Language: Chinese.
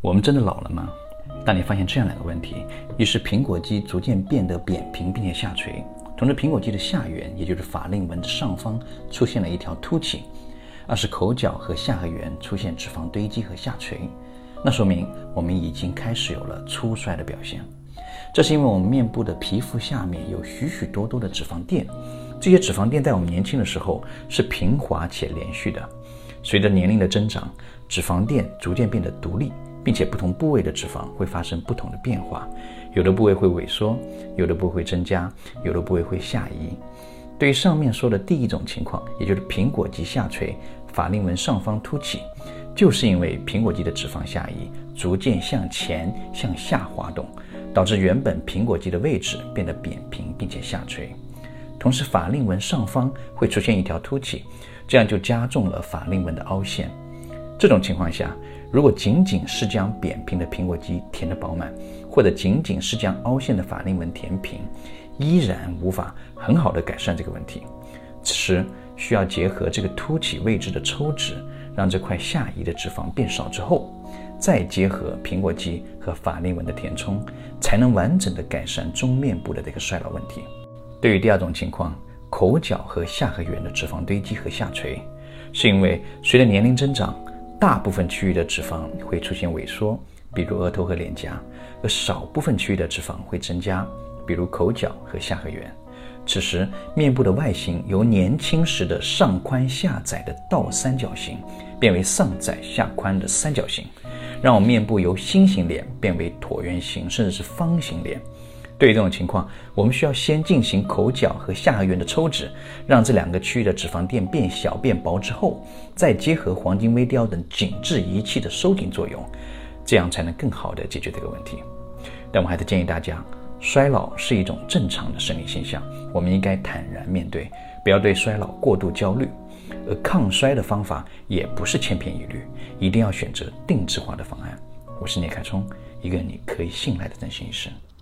我们真的老了吗？当你发现这样两个问题：一是苹果肌逐渐变得扁平并且下垂，同时苹果肌的下缘，也就是法令纹的上方出现了一条凸起；二是口角和下颌缘出现脂肪堆积和下垂，那说明我们已经开始有了粗衰的表现。这是因为我们面部的皮肤下面有许许多多的脂肪垫，这些脂肪垫在我们年轻的时候是平滑且连续的，随着年龄的增长，脂肪垫逐渐变得独立。并且不同部位的脂肪会发生不同的变化，有的部位会萎缩，有的部位会增加，有的部位会下移。对于上面说的第一种情况，也就是苹果肌下垂、法令纹上方凸起，就是因为苹果肌的脂肪下移，逐渐向前向下滑动，导致原本苹果肌的位置变得扁平并且下垂。同时，法令纹上方会出现一条凸起，这样就加重了法令纹的凹陷。这种情况下，如果仅仅是将扁平的苹果肌填得饱满，或者仅仅是将凹陷的法令纹填平，依然无法很好的改善这个问题。此时需要结合这个凸起位置的抽脂，让这块下移的脂肪变少之后，再结合苹果肌和法令纹的填充，才能完整的改善中面部的这个衰老问题。对于第二种情况，口角和下颌缘的脂肪堆积和下垂，是因为随着年龄增长。大部分区域的脂肪会出现萎缩，比如额头和脸颊；而少部分区域的脂肪会增加，比如口角和下颌缘。此时，面部的外形由年轻时的上宽下窄的倒三角形，变为上窄下宽的三角形，让我们面部由心形脸变为椭圆形，甚至是方形脸。对于这种情况，我们需要先进行口角和下颌缘的抽脂，让这两个区域的脂肪垫变小变薄之后，再结合黄金微雕等紧致仪器的收紧作用，这样才能更好的解决这个问题。但我还是建议大家，衰老是一种正常的生理现象，我们应该坦然面对，不要对衰老过度焦虑。而抗衰的方法也不是千篇一律，一定要选择定制化的方案。我是聂凯聪，一个你可以信赖的整形医生。